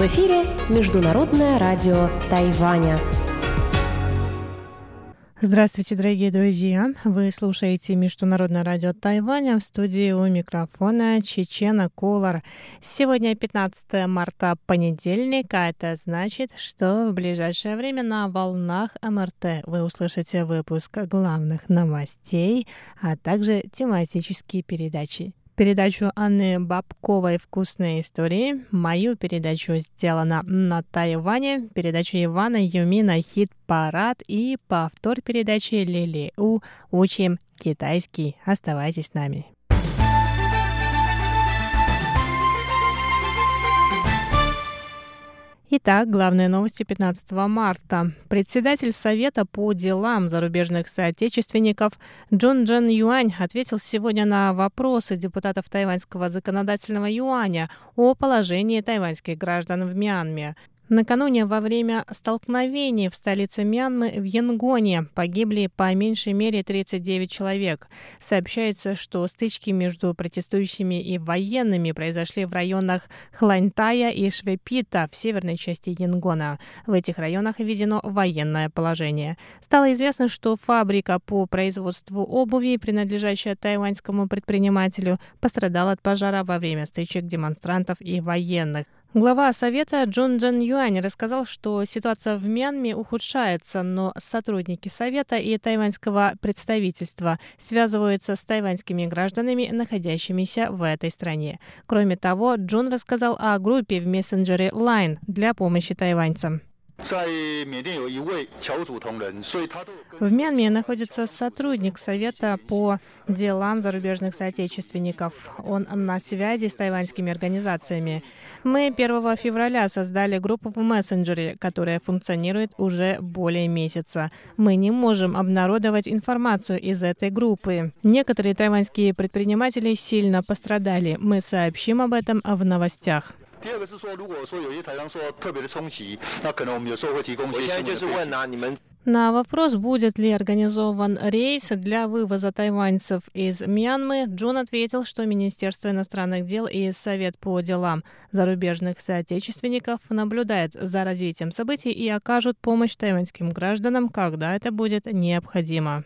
В эфире Международное радио Тайваня. Здравствуйте, дорогие друзья! Вы слушаете Международное радио Тайваня в студии у микрофона Чечена Кулар. Сегодня 15 марта, понедельник, а это значит, что в ближайшее время на волнах МРТ вы услышите выпуск главных новостей, а также тематические передачи передачу Анны Бабковой «Вкусные истории», мою передачу «Сделано на Тайване», передачу Ивана Юмина «Хит-парад» и повтор передачи Лили У «Учим китайский». Оставайтесь с нами. Итак, главные новости 15 марта. Председатель Совета по делам зарубежных соотечественников Джон Джен Юань ответил сегодня на вопросы депутатов тайваньского законодательного юаня о положении тайваньских граждан в Мьянме. Накануне во время столкновений в столице Мьянмы в Янгоне погибли по меньшей мере 39 человек. Сообщается, что стычки между протестующими и военными произошли в районах Хланьтая и Швепита в северной части Янгона. В этих районах введено военное положение. Стало известно, что фабрика по производству обуви, принадлежащая тайваньскому предпринимателю, пострадала от пожара во время стычек демонстрантов и военных. Глава Совета Джон Джен Юань рассказал, что ситуация в Мьянме ухудшается, но сотрудники Совета и тайваньского представительства связываются с тайваньскими гражданами, находящимися в этой стране. Кроме того, Джон рассказал о группе в мессенджере Line для помощи тайваньцам. В Мьянме находится сотрудник Совета по делам зарубежных соотечественников. Он на связи с тайваньскими организациями. Мы 1 февраля создали группу в мессенджере, которая функционирует уже более месяца. Мы не можем обнародовать информацию из этой группы. Некоторые тайваньские предприниматели сильно пострадали. Мы сообщим об этом в новостях. 第二个是说，如果说有些台商受到特别的冲击，那可能我们有时候会提供一些。我现在就是问啊，你们 на вопрос, будет ли организован рейс для вывоза тайваньцев из Мьянмы, Джон ответил, что Министерство иностранных дел и Совет по делам зарубежных соотечественников наблюдают за развитием событий и окажут помощь тайваньским гражданам, когда это будет необходимо.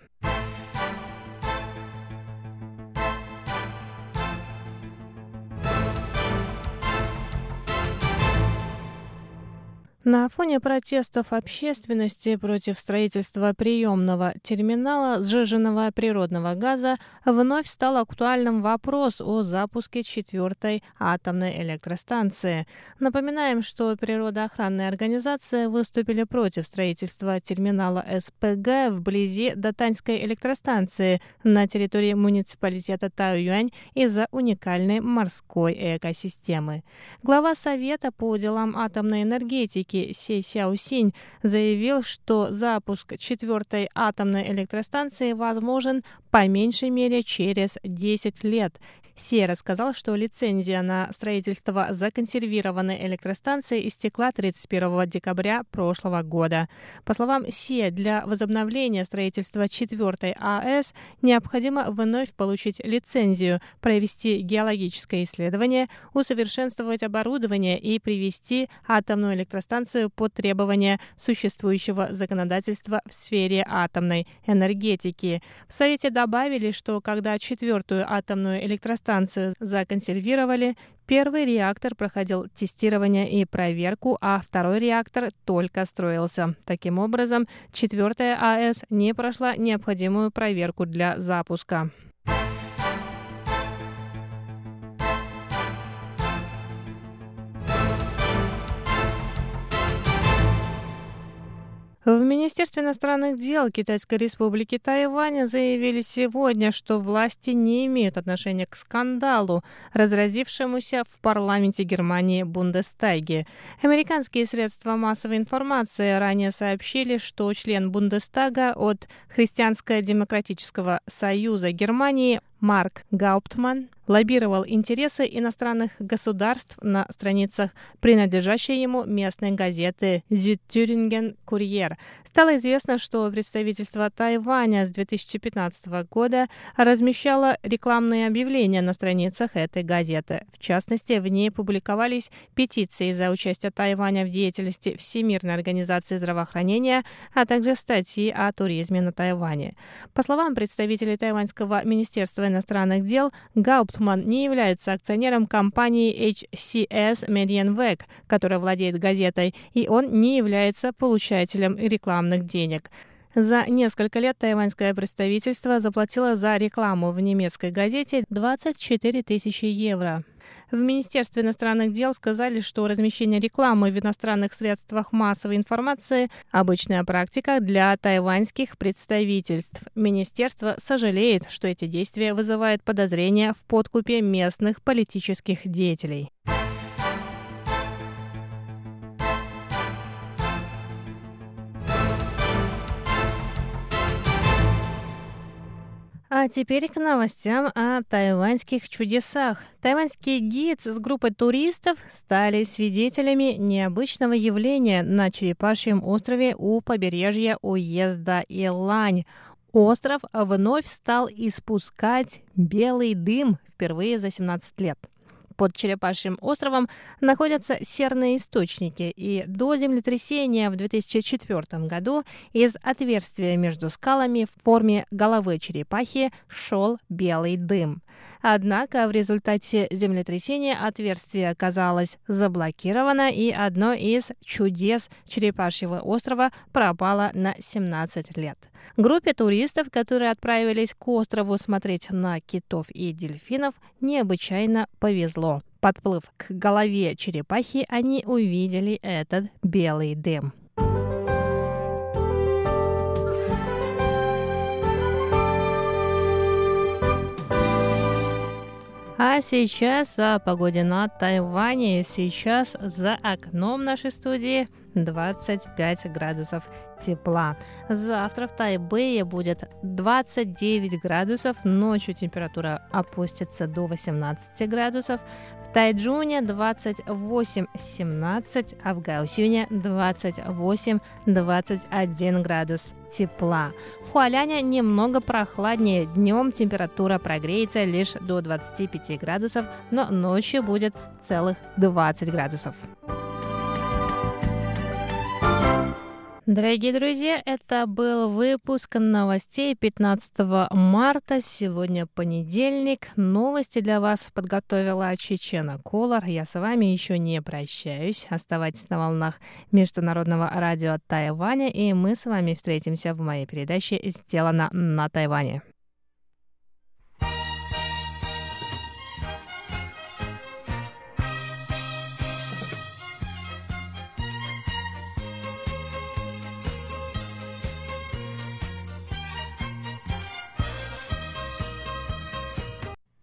На фоне протестов общественности против строительства приемного терминала сжиженного природного газа вновь стал актуальным вопрос о запуске четвертой атомной электростанции. Напоминаем, что природоохранные организации выступили против строительства терминала СПГ вблизи Датаньской электростанции на территории муниципалитета Таюань из-за уникальной морской экосистемы. Глава Совета по делам атомной энергетики энергетики Си Сяосинь заявил, что запуск четвертой атомной электростанции возможен по меньшей мере через 10 лет Сей рассказал, что лицензия на строительство законсервированной электростанции истекла 31 декабря прошлого года. По словам Сия, для возобновления строительства четвертой АЭС необходимо вновь получить лицензию, провести геологическое исследование, усовершенствовать оборудование и привести атомную электростанцию под требования существующего законодательства в сфере атомной энергетики. В Совете добавили, что когда четвертую атомную электростанцию станцию законсервировали, первый реактор проходил тестирование и проверку, а второй реактор только строился. Таким образом, четвертая АЭС не прошла необходимую проверку для запуска. В Министерстве иностранных дел Китайской республики Тайвань заявили сегодня, что власти не имеют отношения к скандалу, разразившемуся в парламенте Германии Бундестаге. Американские средства массовой информации ранее сообщили, что член Бундестага от Христианско-демократического союза Германии Марк Гауптман лоббировал интересы иностранных государств на страницах принадлежащей ему местной газеты «Südthüringen Курьер». Стало известно, что представительство Тайваня с 2015 года размещало рекламные объявления на страницах этой газеты. В частности, в ней публиковались петиции за участие Тайваня в деятельности Всемирной организации здравоохранения, а также статьи о туризме на Тайване. По словам представителей Тайваньского министерства иностранных дел, Гауптман не является акционером компании HCS Medienweg, которая владеет газетой, и он не является получателем рекламных денег. За несколько лет тайваньское представительство заплатило за рекламу в немецкой газете 24 тысячи евро. В Министерстве иностранных дел сказали, что размещение рекламы в иностранных средствах массовой информации – обычная практика для тайваньских представительств. Министерство сожалеет, что эти действия вызывают подозрения в подкупе местных политических деятелей. А теперь к новостям о тайваньских чудесах. Тайваньский гид с группой туристов стали свидетелями необычного явления на Черепашьем острове у побережья уезда Илань. Остров вновь стал испускать белый дым впервые за 17 лет. Под Черепашьим островом находятся серные источники, и до землетрясения в 2004 году из отверстия между скалами в форме головы черепахи шел белый дым. Однако в результате землетрясения отверстие оказалось заблокировано, и одно из чудес Черепашьего острова пропало на 17 лет. Группе туристов, которые отправились к острову смотреть на китов и дельфинов, необычайно повезло. Подплыв к голове черепахи, они увидели этот белый дым. А сейчас о погоде на Тайване. Сейчас за окном нашей студии 25 градусов тепла. Завтра в Тайбэе будет 29 градусов, ночью температура опустится до 18 градусов, в Тайджуне 28-17, а в Гаусюне 28-21 градус тепла. В Хуаляне немного прохладнее, днем температура прогреется лишь до 25 градусов, но ночью будет целых 20 градусов. Дорогие друзья, это был выпуск новостей 15 марта. Сегодня понедельник. Новости для вас подготовила Чечена Колор. Я с вами еще не прощаюсь. Оставайтесь на волнах Международного радио Тайваня, и мы с вами встретимся в моей передаче «Сделано на Тайване».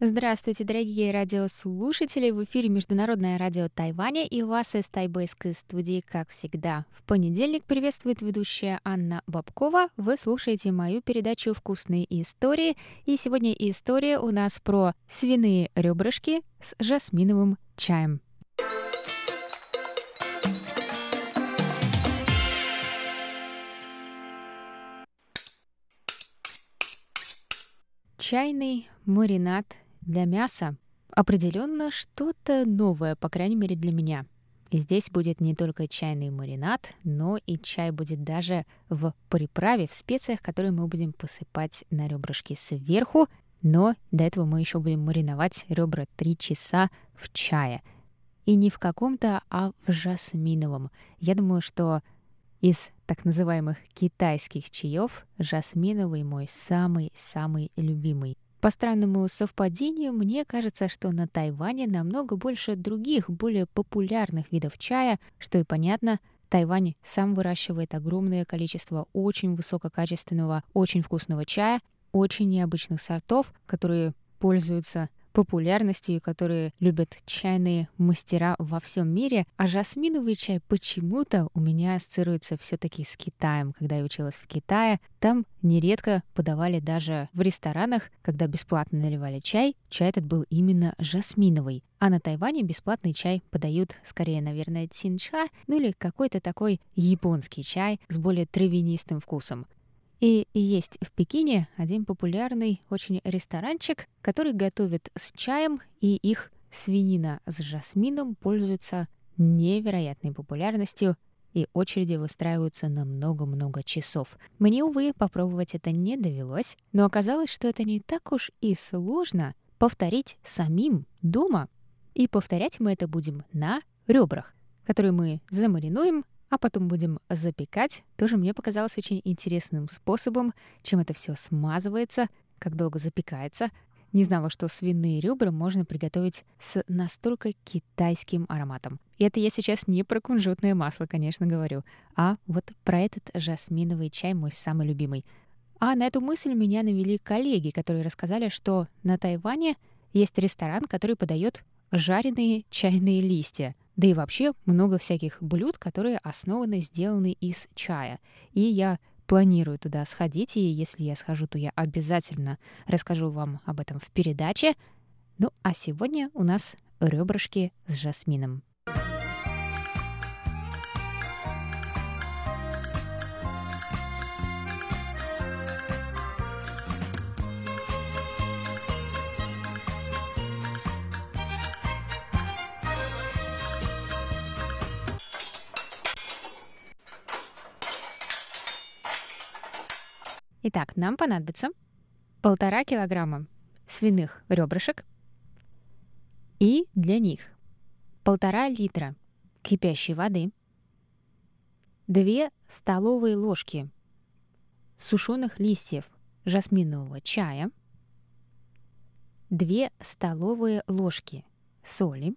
Здравствуйте, дорогие радиослушатели! В эфире Международное радио Тайваня и вас из тайбэйской студии, как всегда. В понедельник приветствует ведущая Анна Бабкова. Вы слушаете мою передачу «Вкусные истории». И сегодня история у нас про свиные ребрышки с жасминовым чаем. Чайный маринад для мяса определенно что-то новое, по крайней мере для меня. И здесь будет не только чайный маринад, но и чай будет даже в приправе, в специях, которые мы будем посыпать на ребрышки сверху. Но до этого мы еще будем мариновать ребра 3 часа в чае. И не в каком-то, а в жасминовом. Я думаю, что из так называемых китайских чаев жасминовый мой самый-самый любимый. По странному совпадению, мне кажется, что на Тайване намного больше других, более популярных видов чая, что и понятно, Тайвань сам выращивает огромное количество очень высококачественного, очень вкусного чая, очень необычных сортов, которые пользуются популярностью, которые любят чайные мастера во всем мире, а жасминовый чай почему-то у меня ассоциируется все-таки с Китаем. Когда я училась в Китае, там нередко подавали даже в ресторанах, когда бесплатно наливали чай, чай этот был именно жасминовый. А на Тайване бесплатный чай подают скорее, наверное, цинча, ну или какой-то такой японский чай с более травянистым вкусом. И есть в Пекине один популярный очень ресторанчик, который готовит с чаем, и их свинина с жасмином пользуется невероятной популярностью, и очереди выстраиваются на много-много часов. Мне, увы, попробовать это не довелось, но оказалось, что это не так уж и сложно повторить самим дома. И повторять мы это будем на ребрах, которые мы замаринуем а потом будем запекать, тоже мне показалось очень интересным способом, чем это все смазывается, как долго запекается. Не знала, что свиные ребра можно приготовить с настолько китайским ароматом. И это я сейчас не про кунжутное масло, конечно, говорю, а вот про этот жасминовый чай, мой самый любимый. А на эту мысль меня навели коллеги, которые рассказали, что на Тайване есть ресторан, который подает жареные чайные листья. Да и вообще много всяких блюд, которые основаны, сделаны из чая. И я планирую туда сходить, и если я схожу, то я обязательно расскажу вам об этом в передаче. Ну а сегодня у нас ребрышки с жасмином. Итак, нам понадобится полтора килограмма свиных ребрышек и для них полтора литра кипящей воды, две столовые ложки сушеных листьев жасминового чая, две столовые ложки соли,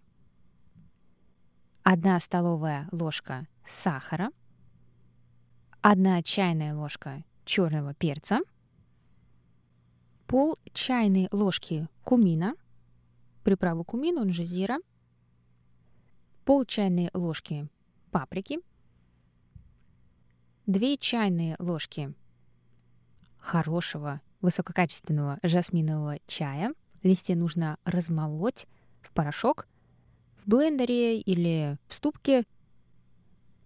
одна столовая ложка сахара, одна чайная ложка черного перца, пол чайной ложки кумина, приправу кумин, он же зира, пол чайной ложки паприки, 2 чайные ложки хорошего высококачественного жасминового чая. Листья нужно размолоть в порошок в блендере или в ступке.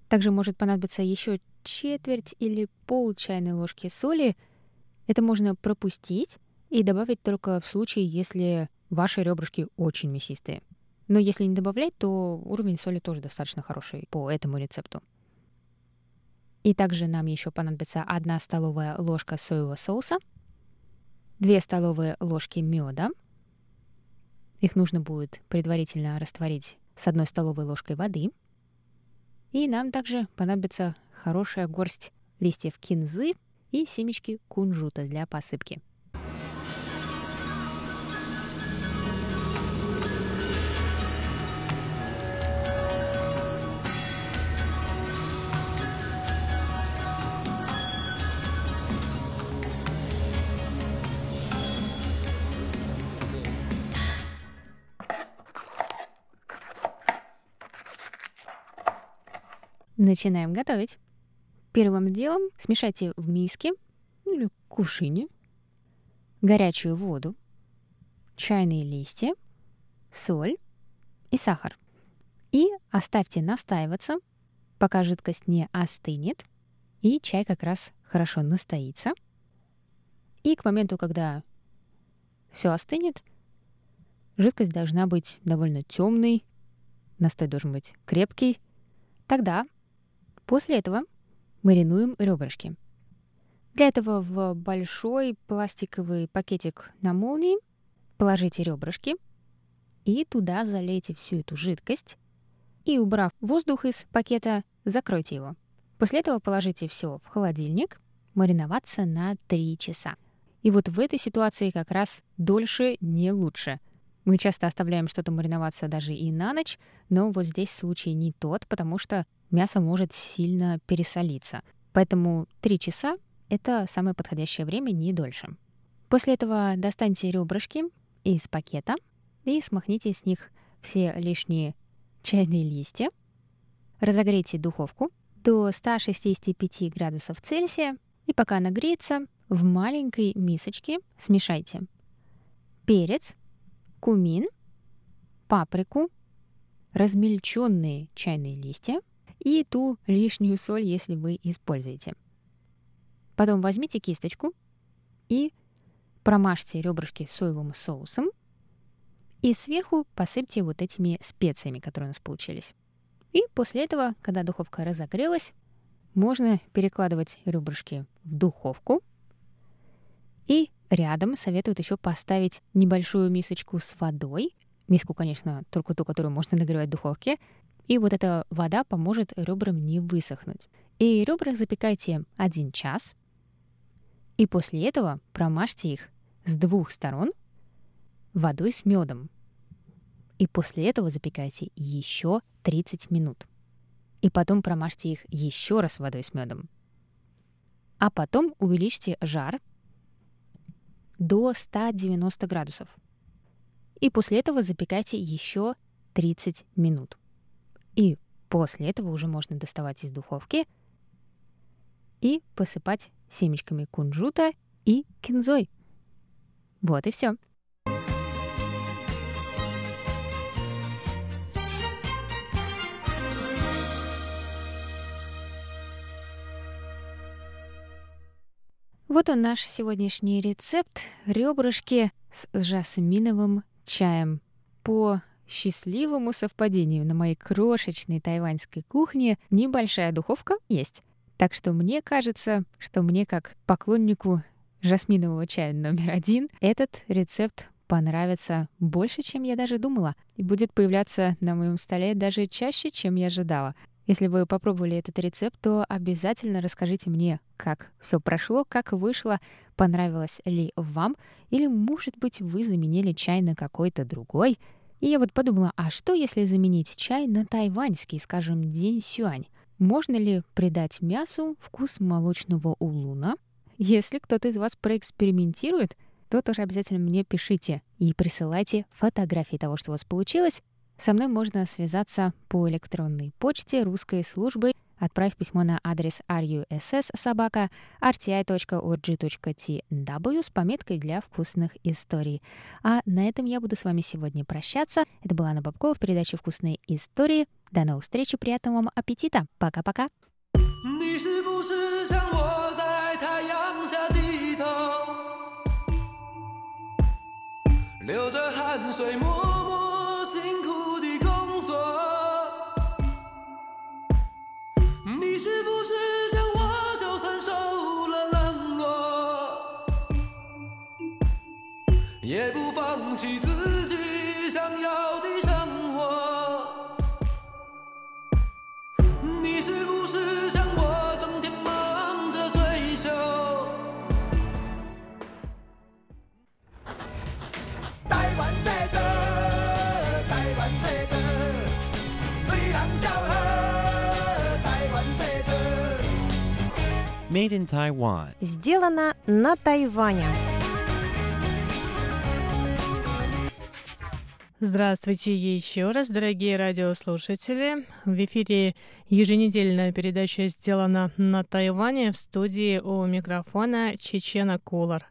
Также может понадобиться еще четверть или пол чайной ложки соли. Это можно пропустить и добавить только в случае, если ваши ребрышки очень мясистые. Но если не добавлять, то уровень соли тоже достаточно хороший по этому рецепту. И также нам еще понадобится 1 столовая ложка соевого соуса, 2 столовые ложки меда. Их нужно будет предварительно растворить с 1 столовой ложкой воды. И нам также понадобится хорошая горсть листьев кинзы и семечки кунжута для посыпки. Начинаем готовить. Первым делом смешайте в миске ну или кувшине горячую воду, чайные листья, соль и сахар. И оставьте настаиваться, пока жидкость не остынет, и чай как раз хорошо настоится. И к моменту, когда все остынет, жидкость должна быть довольно темной, настой должен быть крепкий. Тогда После этого маринуем ребрышки. Для этого в большой пластиковый пакетик на молнии положите ребрышки и туда залейте всю эту жидкость и, убрав воздух из пакета, закройте его. После этого положите все в холодильник мариноваться на 3 часа. И вот в этой ситуации как раз дольше не лучше. Мы часто оставляем что-то мариноваться даже и на ночь, но вот здесь случай не тот, потому что мясо может сильно пересолиться. Поэтому 3 часа — это самое подходящее время, не дольше. После этого достаньте ребрышки из пакета, и смахните с них все лишние чайные листья. Разогрейте духовку до 165 градусов Цельсия и пока нагреется, в маленькой мисочке смешайте перец, кумин, паприку, размельченные чайные листья и ту лишнюю соль, если вы используете. Потом возьмите кисточку и промажьте ребрышки соевым соусом и сверху посыпьте вот этими специями, которые у нас получились. И после этого, когда духовка разогрелась, можно перекладывать ребрышки в духовку. И рядом советуют еще поставить небольшую мисочку с водой. Миску, конечно, только ту, которую можно нагревать в духовке. И вот эта вода поможет ребрам не высохнуть. И ребра запекайте один час. И после этого промажьте их с двух сторон водой с медом. И после этого запекайте еще 30 минут. И потом промажьте их еще раз водой с медом. А потом увеличьте жар до 190 градусов. И после этого запекайте еще 30 минут. И после этого уже можно доставать из духовки и посыпать семечками кунжута и кинзой. Вот и все. Вот он наш сегодняшний рецепт ребрышки с жасминовым чаем. По счастливому совпадению на моей крошечной тайваньской кухне небольшая духовка есть. Так что мне кажется, что мне как поклоннику жасминового чая номер один этот рецепт понравится больше, чем я даже думала, и будет появляться на моем столе даже чаще, чем я ожидала. Если вы попробовали этот рецепт, то обязательно расскажите мне, как все прошло, как вышло, понравилось ли вам, или, может быть, вы заменили чай на какой-то другой. И я вот подумала, а что, если заменить чай на тайваньский, скажем, день сюань? Можно ли придать мясу вкус молочного улуна? Если кто-то из вас проэкспериментирует, то тоже обязательно мне пишите и присылайте фотографии того, что у вас получилось, со мной можно связаться по электронной почте русской службы, отправив письмо на адрес russsobaka.rti.org.tw с пометкой для вкусных историй. А на этом я буду с вами сегодня прощаться. Это была Анна Бабкова в передаче «Вкусные истории». До новых встреч и приятного вам аппетита. Пока-пока. 你是不是像我在太阳下低头，流着汗水默默 Made in Taiwan. Сделано на Тайване. Здравствуйте еще раз, дорогие радиослушатели. В эфире еженедельная передача сделана на Тайване в студии у микрофона Чечена Кулар.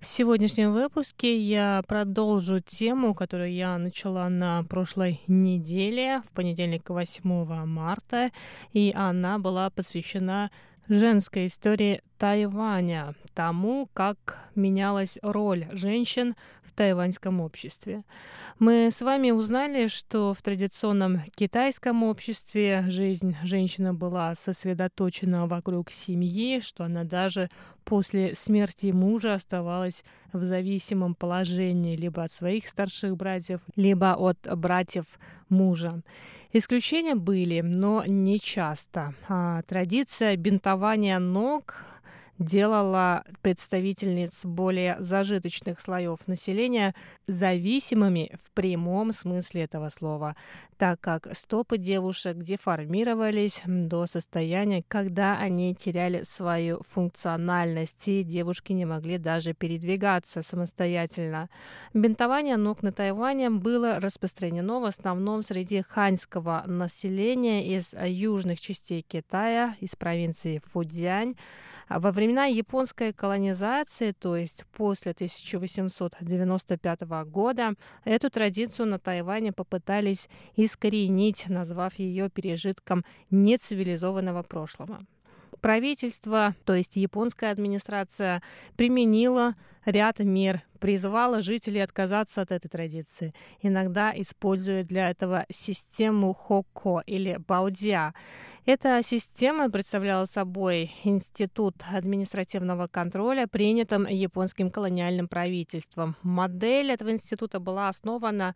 В сегодняшнем выпуске я продолжу тему, которую я начала на прошлой неделе, в понедельник 8 марта, и она была посвящена женской истории Тайваня, тому, как менялась роль женщин в тайваньском обществе. Мы с вами узнали, что в традиционном китайском обществе жизнь женщины была сосредоточена вокруг семьи, что она даже после смерти мужа оставалась в зависимом положении либо от своих старших братьев, либо от братьев мужа. Исключения были, но не часто. А традиция бинтования ног делала представительниц более зажиточных слоев населения зависимыми в прямом смысле этого слова, так как стопы девушек деформировались до состояния, когда они теряли свою функциональность, и девушки не могли даже передвигаться самостоятельно. Бинтование ног на Тайване было распространено в основном среди ханьского населения из южных частей Китая, из провинции Фудзянь, во времена японской колонизации, то есть после 1895 года, эту традицию на Тайване попытались искоренить, назвав ее пережитком нецивилизованного прошлого. Правительство, то есть японская администрация, применила ряд мер, призывала жителей отказаться от этой традиции, иногда используя для этого систему хоко или баудзя. Эта система представляла собой институт административного контроля, принятым японским колониальным правительством. Модель этого института была основана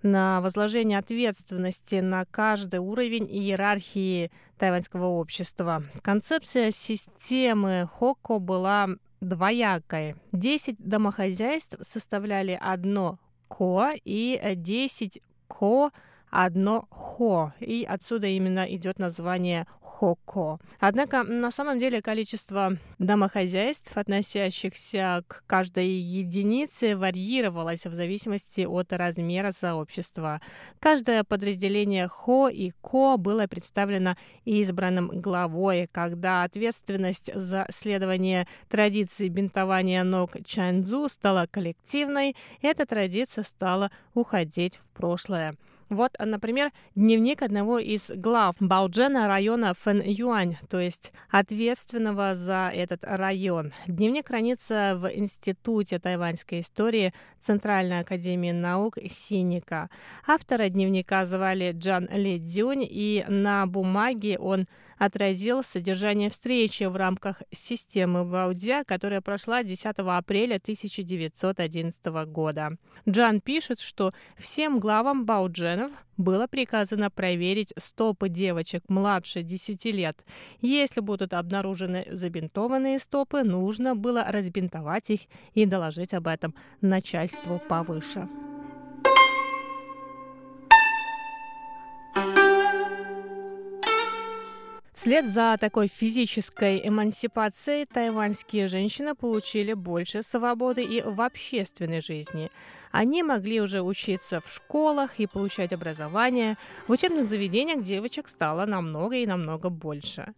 на возложение ответственности на каждый уровень иерархии тайваньского общества. Концепция системы Хоко была двоякой. Десять домохозяйств составляли одно ко и десять ко одно хо, и отсюда именно идет название Хоко. Однако на самом деле количество домохозяйств, относящихся к каждой единице, варьировалось в зависимости от размера сообщества. Каждое подразделение Хо и Ко было представлено избранным главой, когда ответственность за следование традиции бинтования ног Чанзу стала коллективной, эта традиция стала уходить в прошлое. Вот, например, дневник одного из глав Бауджена района Фэн-Юань, то есть ответственного за этот район. Дневник хранится в Институте тайваньской истории Центральной академии наук Синика. Автора дневника звали Джан Ли Дзюнь, и на бумаге он отразил содержание встречи в рамках системы Ваудзя, которая прошла 10 апреля 1911 года. Джан пишет, что всем главам Баудженов было приказано проверить стопы девочек младше 10 лет. Если будут обнаружены забинтованные стопы, нужно было разбинтовать их и доложить об этом начальству повыше. Вслед за такой физической эмансипацией тайваньские женщины получили больше свободы и в общественной жизни. Они могли уже учиться в школах и получать образование. В учебных заведениях девочек стало намного и намного больше.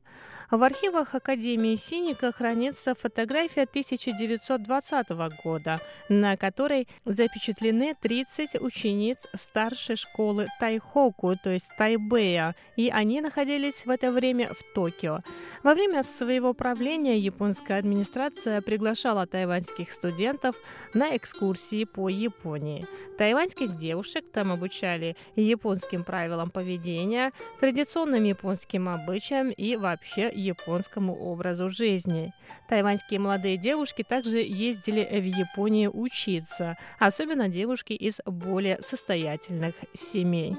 В архивах Академии Синика хранится фотография 1920 года, на которой запечатлены 30 учениц старшей школы Тайхоку, то есть Тайбэя, и они находились в это время в Токио. Во время своего правления японская администрация приглашала тайваньских студентов на экскурсии по Японии. Тайваньских девушек там обучали японским правилам поведения, традиционным японским обычаям и вообще японскому образу жизни. Тайваньские молодые девушки также ездили в Японию учиться, особенно девушки из более состоятельных семей.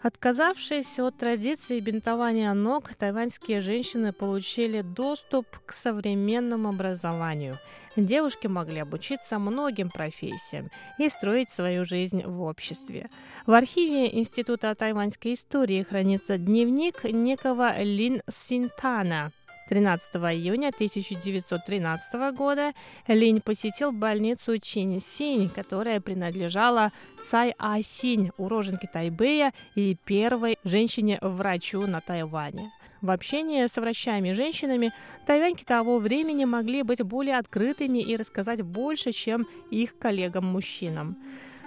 Отказавшись от традиции бинтования ног, тайваньские женщины получили доступ к современному образованию. Девушки могли обучиться многим профессиям и строить свою жизнь в обществе. В архиве Института тайваньской истории хранится дневник некого Лин Синтана – 13 июня 1913 года Линь посетил больницу Чинь-Синь, которая принадлежала Цай А-Синь, уроженке Тайбэя и первой женщине-врачу на Тайване. В общении с врачами-женщинами тайваньки того времени могли быть более открытыми и рассказать больше, чем их коллегам-мужчинам.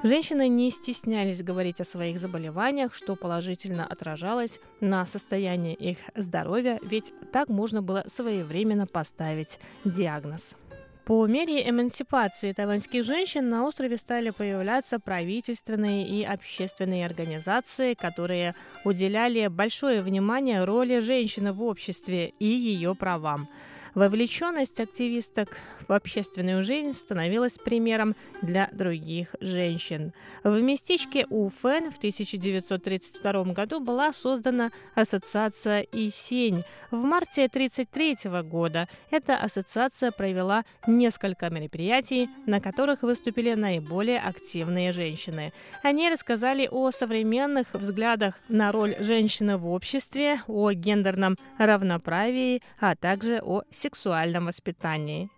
Женщины не стеснялись говорить о своих заболеваниях, что положительно отражалось на состоянии их здоровья, ведь так можно было своевременно поставить диагноз. По мере эмансипации тайваньских женщин на острове стали появляться правительственные и общественные организации, которые уделяли большое внимание роли женщины в обществе и ее правам. Вовлеченность активисток в общественную жизнь становилась примером для других женщин. В местечке Уфен в 1932 году была создана ассоциация «Исень». В марте 1933 года эта ассоциация провела несколько мероприятий, на которых выступили наиболее активные женщины. Они рассказали о современных взглядах на роль женщины в обществе, о гендерном равноправии, а также о сексуальном воспитании.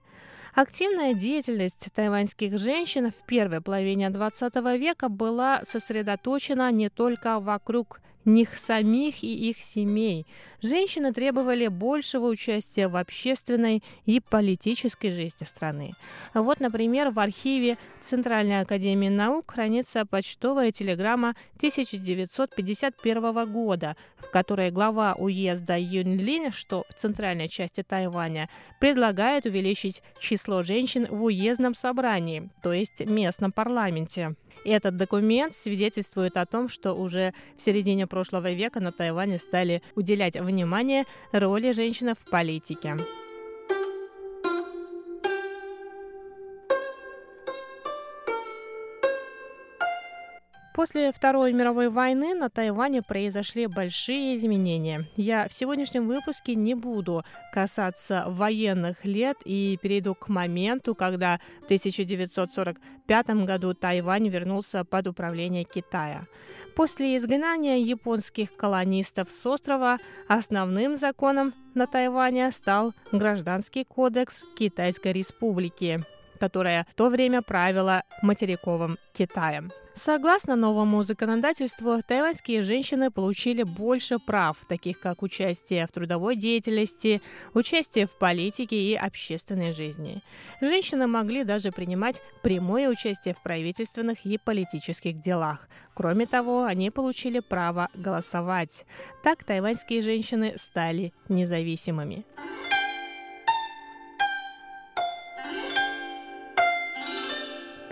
Активная деятельность тайваньских женщин в первой половине XX века была сосредоточена не только вокруг них самих и их семей. Женщины требовали большего участия в общественной и политической жизни страны. Вот, например, в архиве Центральной академии наук хранится почтовая телеграмма 1951 года, в которой глава уезда Юньлин, что в центральной части Тайваня, предлагает увеличить число женщин в уездном собрании, то есть местном парламенте. Этот документ свидетельствует о том, что уже в середине прошлого века на Тайване стали уделять внимание роли женщины в политике. После Второй мировой войны на Тайване произошли большие изменения. Я в сегодняшнем выпуске не буду касаться военных лет и перейду к моменту, когда в 1945 году Тайвань вернулся под управление Китая. После изгнания японских колонистов с острова основным законом на Тайване стал Гражданский кодекс Китайской Республики которая в то время правила материковым Китаем. Согласно новому законодательству, тайваньские женщины получили больше прав, таких как участие в трудовой деятельности, участие в политике и общественной жизни. Женщины могли даже принимать прямое участие в правительственных и политических делах. Кроме того, они получили право голосовать. Так тайваньские женщины стали независимыми.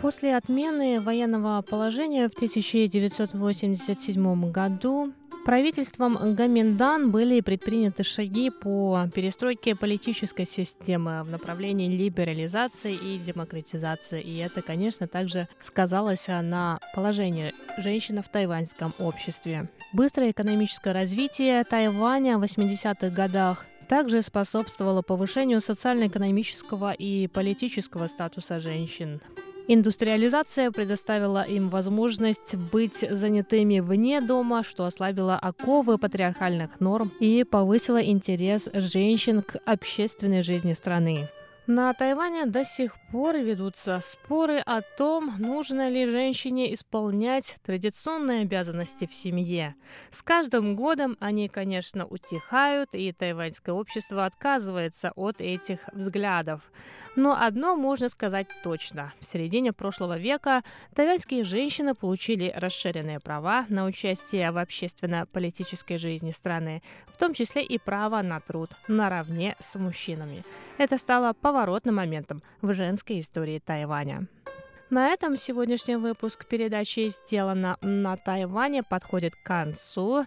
После отмены военного положения в 1987 году правительством Гаминдан были предприняты шаги по перестройке политической системы в направлении либерализации и демократизации. И это, конечно, также сказалось на положении женщин в тайваньском обществе. Быстрое экономическое развитие Тайваня в 80-х годах также способствовало повышению социально-экономического и политического статуса женщин. Индустриализация предоставила им возможность быть занятыми вне дома, что ослабило оковы патриархальных норм и повысило интерес женщин к общественной жизни страны. На Тайване до сих пор ведутся споры о том, нужно ли женщине исполнять традиционные обязанности в семье. С каждым годом они, конечно, утихают, и тайваньское общество отказывается от этих взглядов. Но одно можно сказать точно. В середине прошлого века тайваньские женщины получили расширенные права на участие в общественно-политической жизни страны, в том числе и право на труд наравне с мужчинами. Это стало поворотным моментом в женской истории Тайваня. На этом сегодняшний выпуск передачи «Сделано на Тайване» подходит к концу.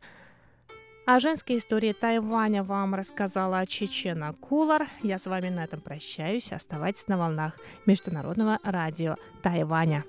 О женской истории Тайваня вам рассказала Чечена Кулар. Я с вами на этом прощаюсь. Оставайтесь на волнах Международного радио Тайваня.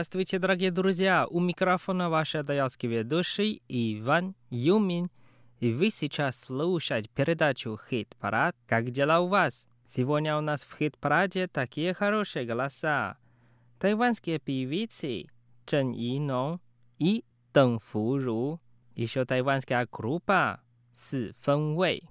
Здравствуйте, дорогие друзья! У микрофона ваш даялский ведущий Иван Юмин. И вы сейчас слушаете передачу «Хит-парад». Как дела у вас? Сегодня у нас в хит-параде такие хорошие голоса. Тайванские певицы Чен Инong и Дэн Фуру. Еще тайванская группа Си Фэн Вэй.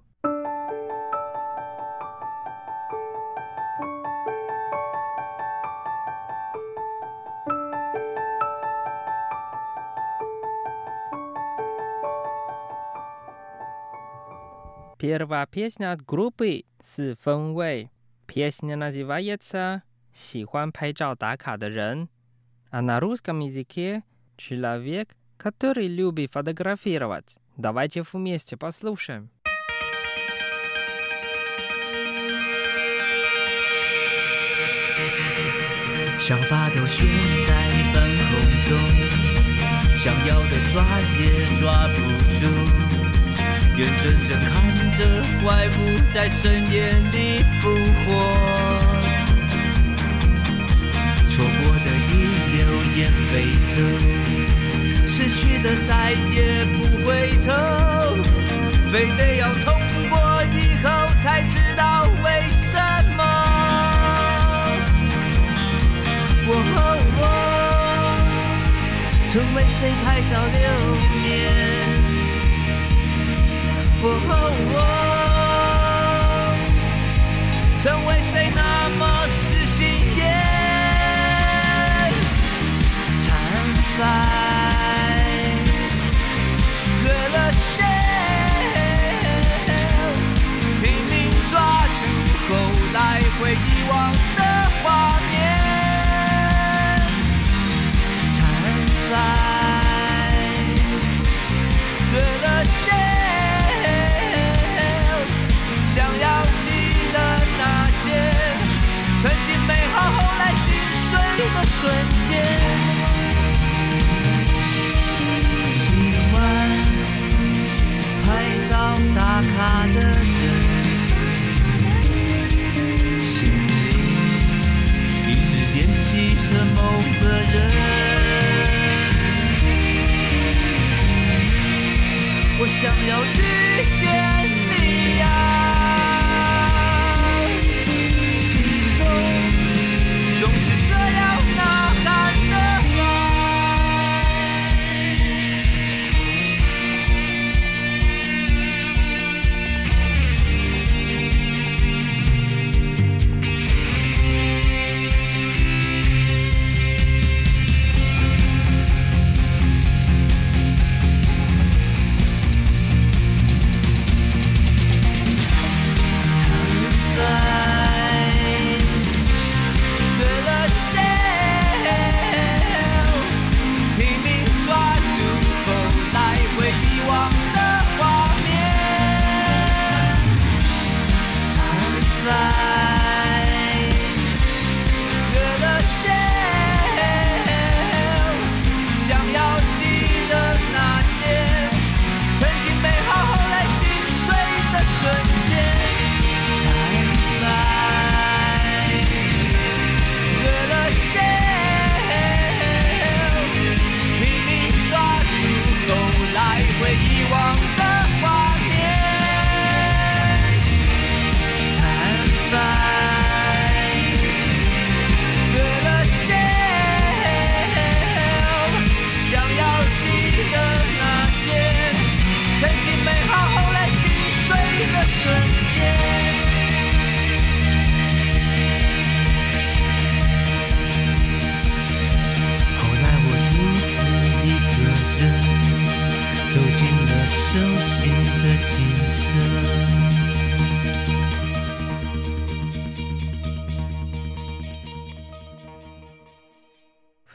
Первая песня от группы «Си Фэн Вэй». Песня называется «喜欢拍照打卡的人», а на русском языке «Человек, который любит фотографировать. Давайте вместе послушаем. 想法都悬在半空中，想要的抓也抓不住， 眼睁睁看着怪物在深夜里复活，错过的一流烟飞走，失去的再也不回头，非得要痛过以后才知道为什么。我我成为谁拍照留喔成为谁呢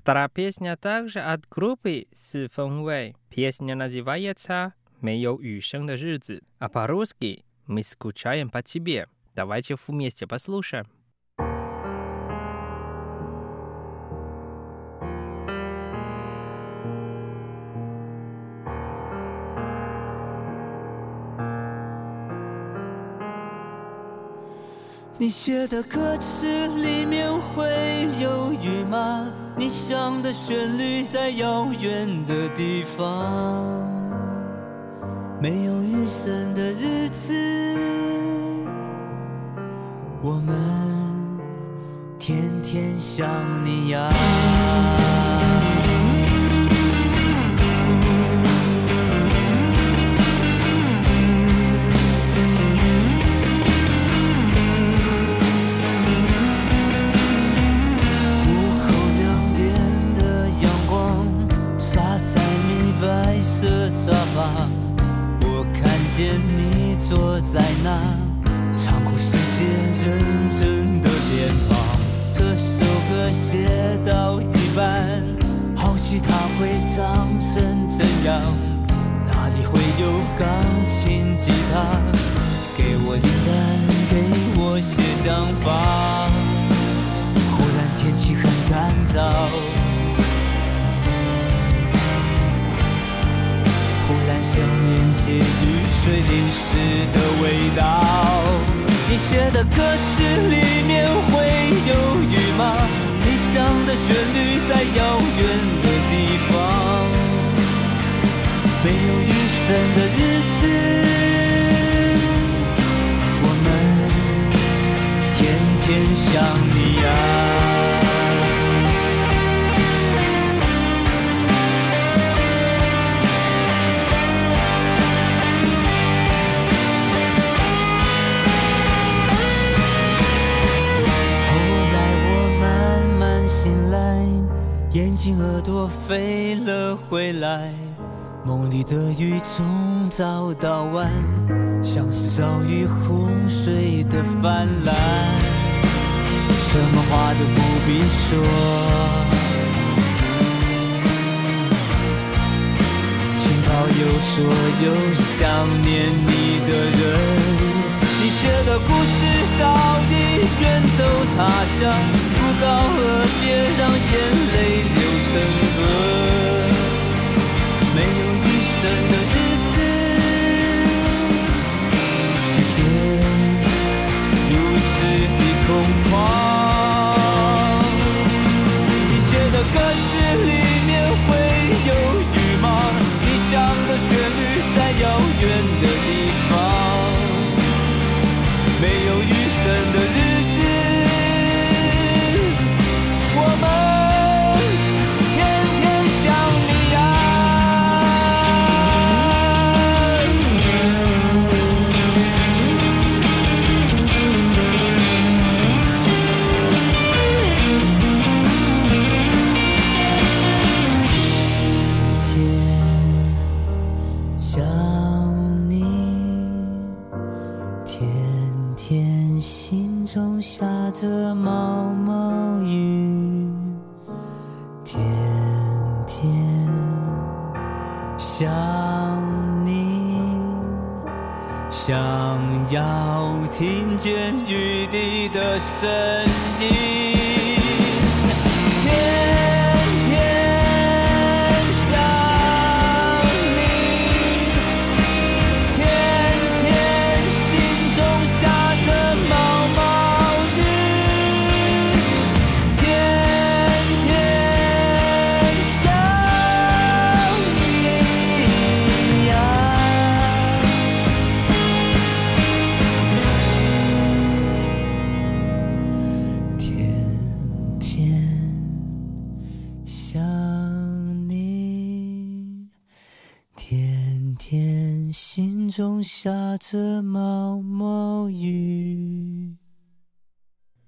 Вторая песня также от группы Си Фэнвэй. Песня называется «没有雨声的日子», а по-русски «Мы скучаем по тебе». Давайте вместе послушаем. 你写的歌词里面会有雨吗？你想的旋律在遥远的地方，没有雨伞的日子，我们天天想你呀。唱出世界认真的脸庞。这首歌写到一半，好奇它会长成怎样，哪里会有钢琴吉他给我灵感，给我些想法？忽然天气很干燥，忽然想念起雨水淋湿的味道。你写的歌词里面会有雨吗？你想的旋律在遥远的地方，没有雨伞的日子，我们天天想你啊。眼睛耳朵飞了回来，梦里的雨从早到晚，像是遭遇洪水的泛滥，什么话都不必说。请保佑所有想念你的人。你写的故事早已远走他乡，不告而别，让眼泪流成河。没有雨伞的下着毛毛雨。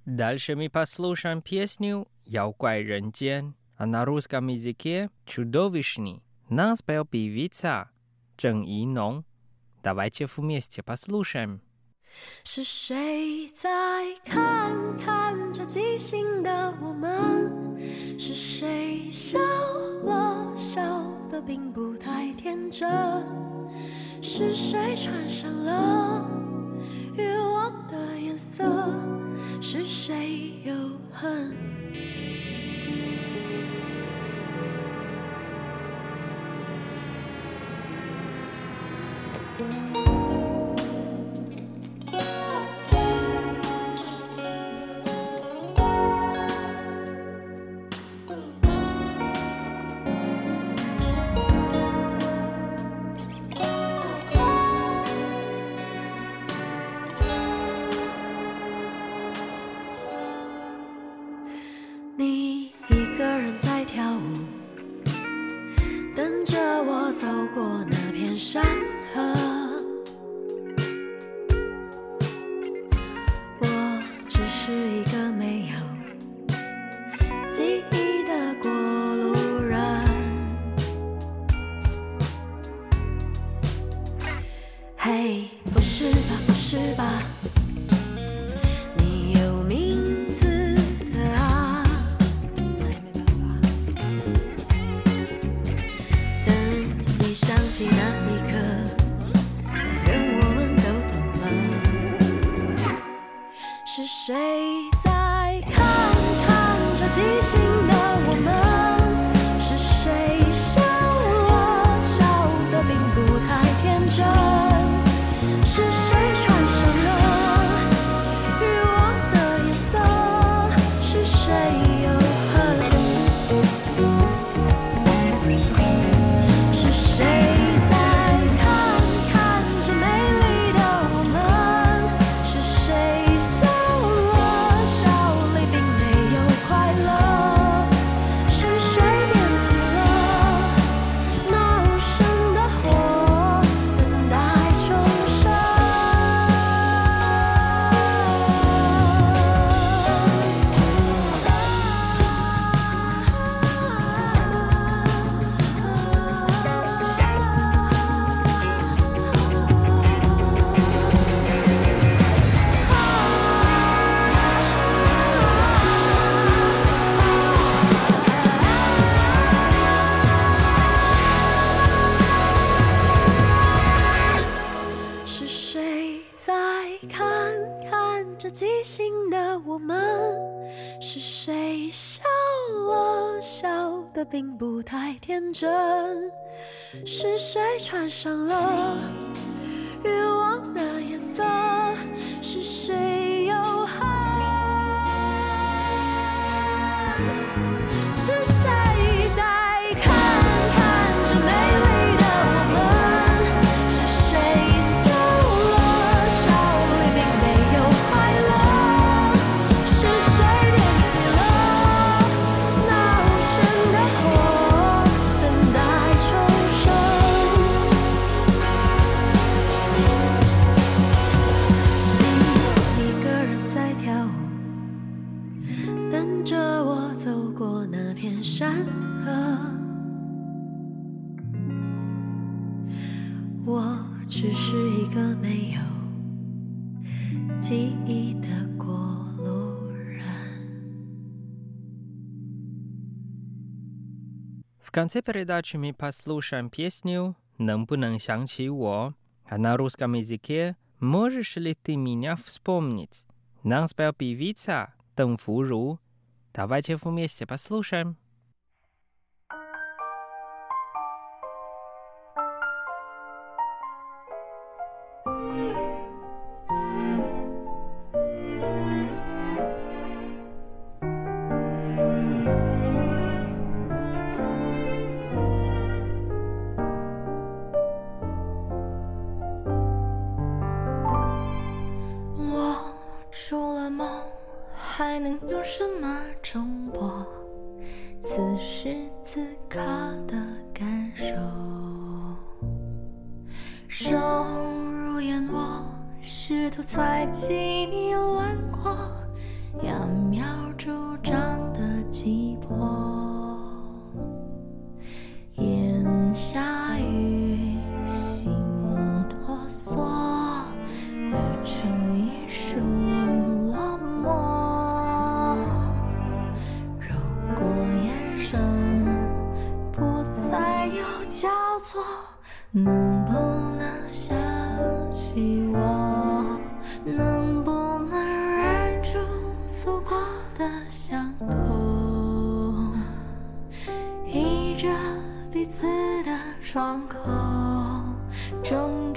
Дальше мы послушаем песню «Яукай рентген», а на русском языке «Чудовищный». Нас спел певица Чжэн Инong. Давайте вместе послушаем. 是谁在看看着即兴的我们？是谁笑了笑得并不太天真？ 是谁穿上了欲望的颜色？是谁又恨？是谁穿上了山河。我只是一个没有记忆的过路人。В конце передачи мы послушаем песню «能不能想起我?» а на русском языке «Можешь ли ты меня вспомнить?» Нам спел певица Тэн Фу Ру. Давайте вместе послушаем.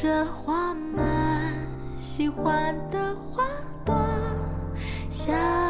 着花满，喜欢的花朵像。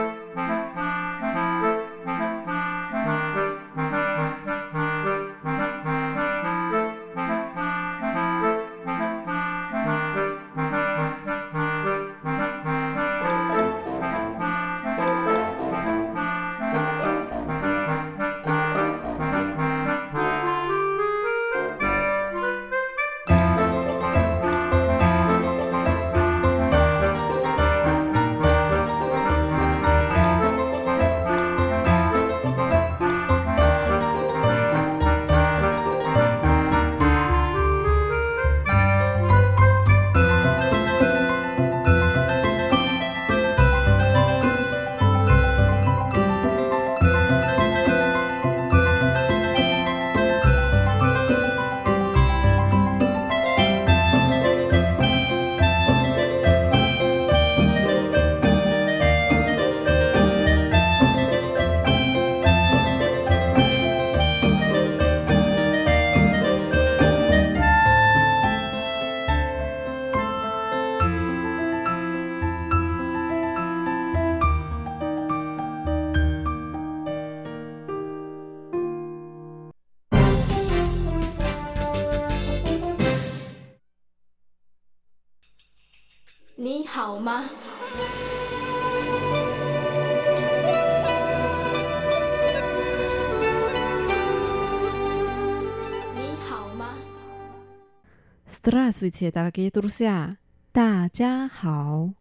Здравствуйте, дорогие друзья! 大家好!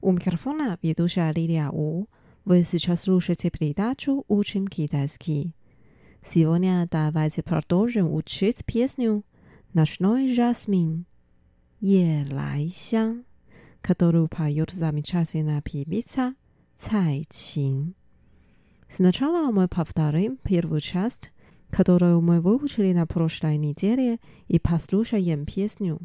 У микрофона ведущая Лилия У. Вы сейчас слушаете передачу «Учим китайский». Сегодня давайте продолжим учить песню «Ночной жасмин» 夜来香, которую поет замечательная певица Цай Чин. Сначала мы повторим первую часть, которую мы выучили на прошлой неделе, и послушаем песню.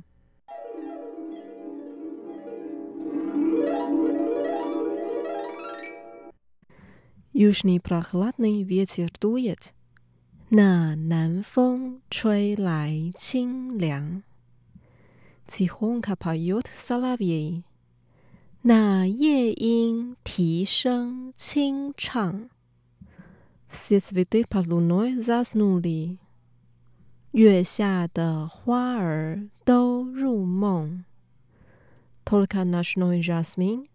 Южный прохладный ветер дует. На нанфон чуй лай чин лян. Тихонько поет соловей. На е ин ти шэн чин чанг. Все цветы под луной заснули，月下的花儿都入梦。Только ночной жасмин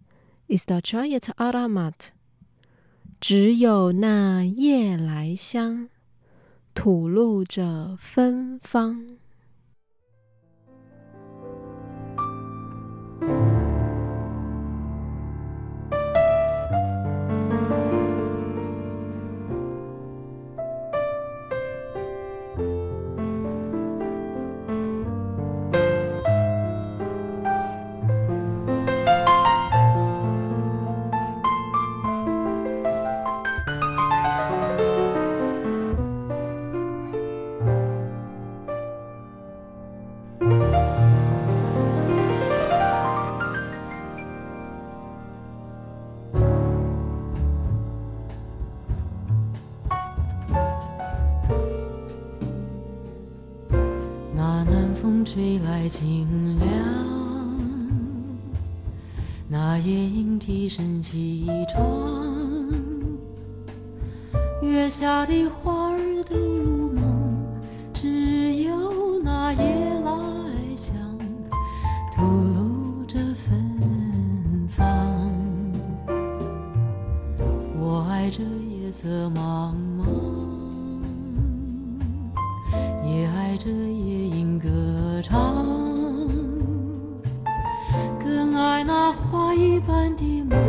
источает аромат，只有那夜来香吐露着芬芳。 清凉，那夜莺啼声起床，月下的花儿都入梦，只有那夜来香吐露着芬芳。我爱这夜色茫茫。也爱着夜莺歌唱，更爱那花一般的梦，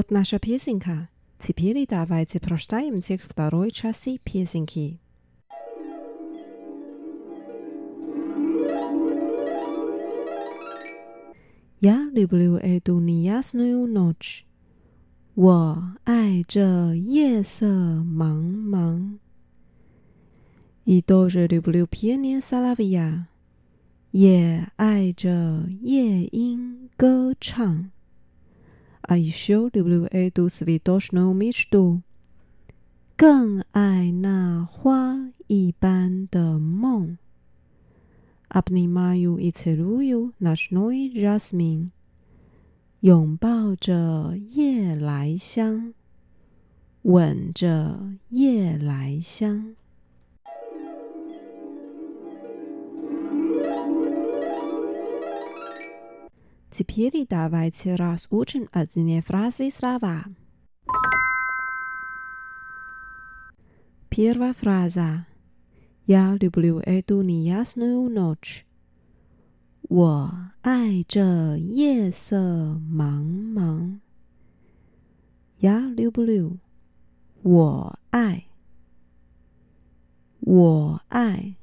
Вот наша песенка. Теперь давайте прочитаем текст второй части песенки. Я люблю эту неясную ночь. 我爱这夜色茫茫。И тоже люблю пение соловья. 也爱着夜莺歌唱。 А еще люблю эту цветочную мечту，更爱那花一般的梦。Обнимаю и целую ночной жасмин，拥抱着夜来香，吻着夜来香。 Теперь давайте разучим одни фразы и слова. Первая фраза. Я люблю эту неясную ночь. 我爱这夜色茫茫。Я люблю. 我爱。我爱。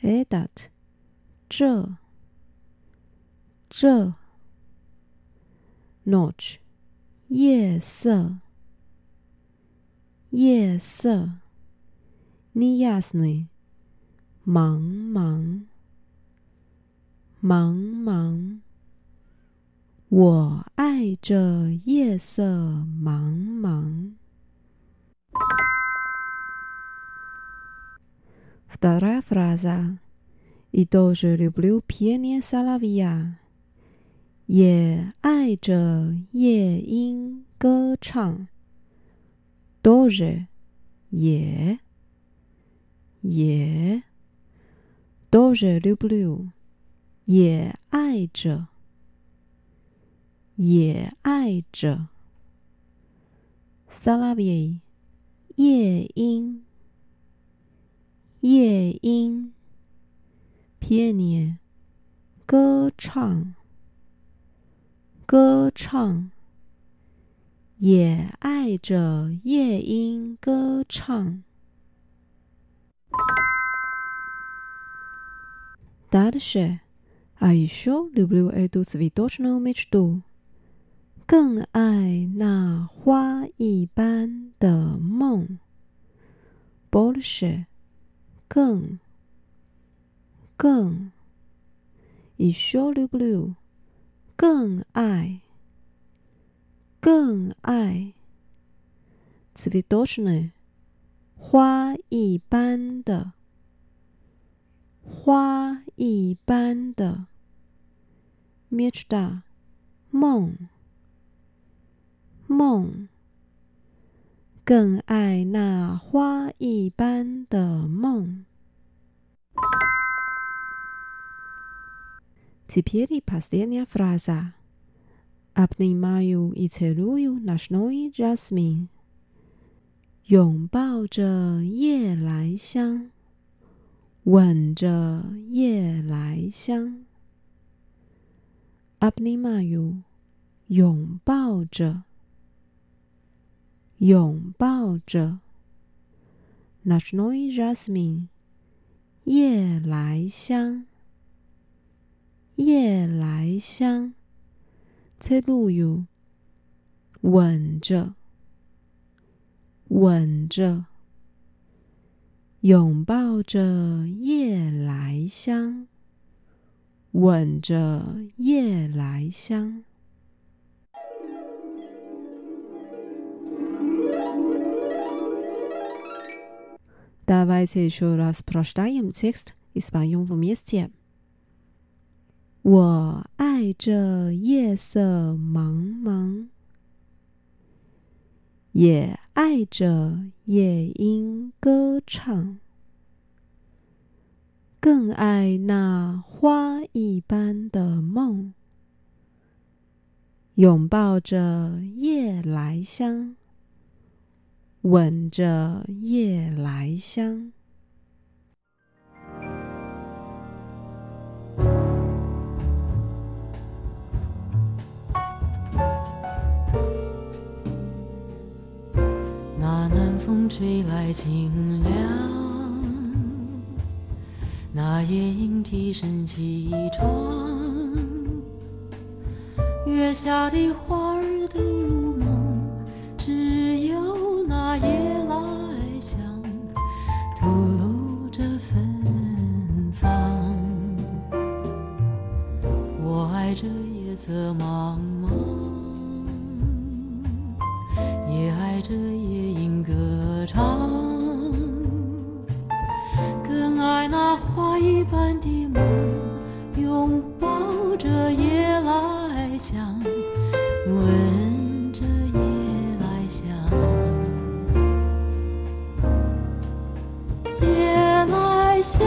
Этот. 这。 这 notch 夜色夜色 неясный 茫茫茫茫我爱这夜色茫茫 Вторая фраза. И тоже люблю пение соловья. 也爱着夜莺歌唱，doze 也也。dozier 不流也爱着也爱着。salafi 夜莺。夜莺 piano 歌唱。歌唱， 也爱着夜莺歌唱。Дальше, а еще люблю эту цветочную мечту，更爱那花一般的梦。Больше，更，更，еще люблю， 更爱。更爱。此为多情人花一般的。花一般的。mitch 梦。梦。更爱那花一般的梦。Теперь последняя фраза. Обнимаю и целую ночной жасмин，拥抱着夜来香。吻着夜来香，обнимаю，拥抱着，拥抱着，ночной жасмин，夜来香， 夜来香，целую，吻着，吻着。拥抱着夜来香，吻着夜来香。Давайте еще раз прочитаем текст и споем вместе. 我爱这夜色茫茫，也。爱着夜莺歌唱，更爱那花一般的梦。拥抱着夜来香，吻着夜来香。吹来清凉，那夜莺啼声起床，月下的花儿都入梦，只有那夜来香吐露着芬芳。我爱这夜色茫茫，也爱这夜莺歌。唱，更爱那花一般的梦，拥抱着夜来香，吻着夜来香，夜来香。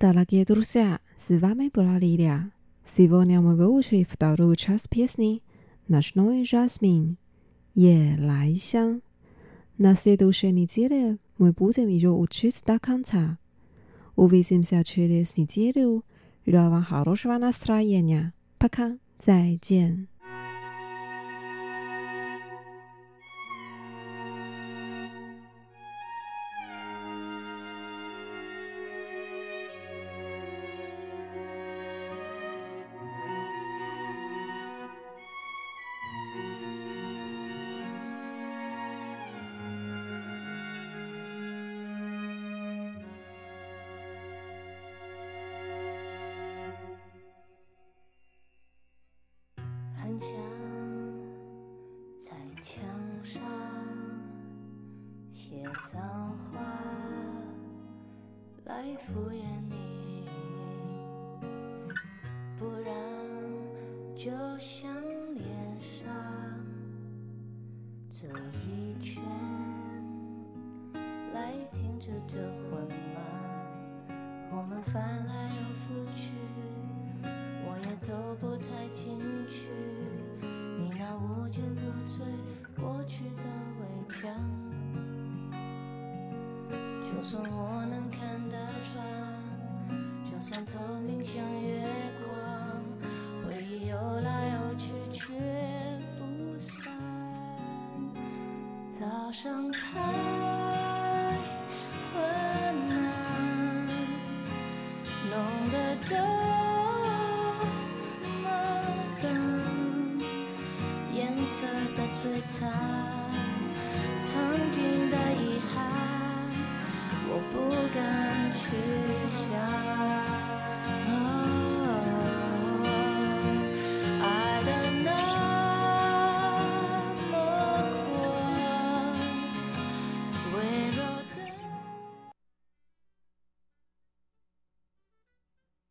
Дорогие друзья, с вами была Лилия. Сегодня мы выучили вторую часть песни Ночной жасмин, 夜来香。На следующей неделе мы будем ее учить до конца. Увидимся через неделю. Желаю вам хорошего настроения. Пока. 再见。 想在墙上写脏话来敷衍你，不然就像脸上这一圈来停止这混乱，算我能看得穿，就算透明像月光，回忆游来游去却不散。早上太困难，弄得这么冷，颜色的璀璨，曾经的遗。敢去想。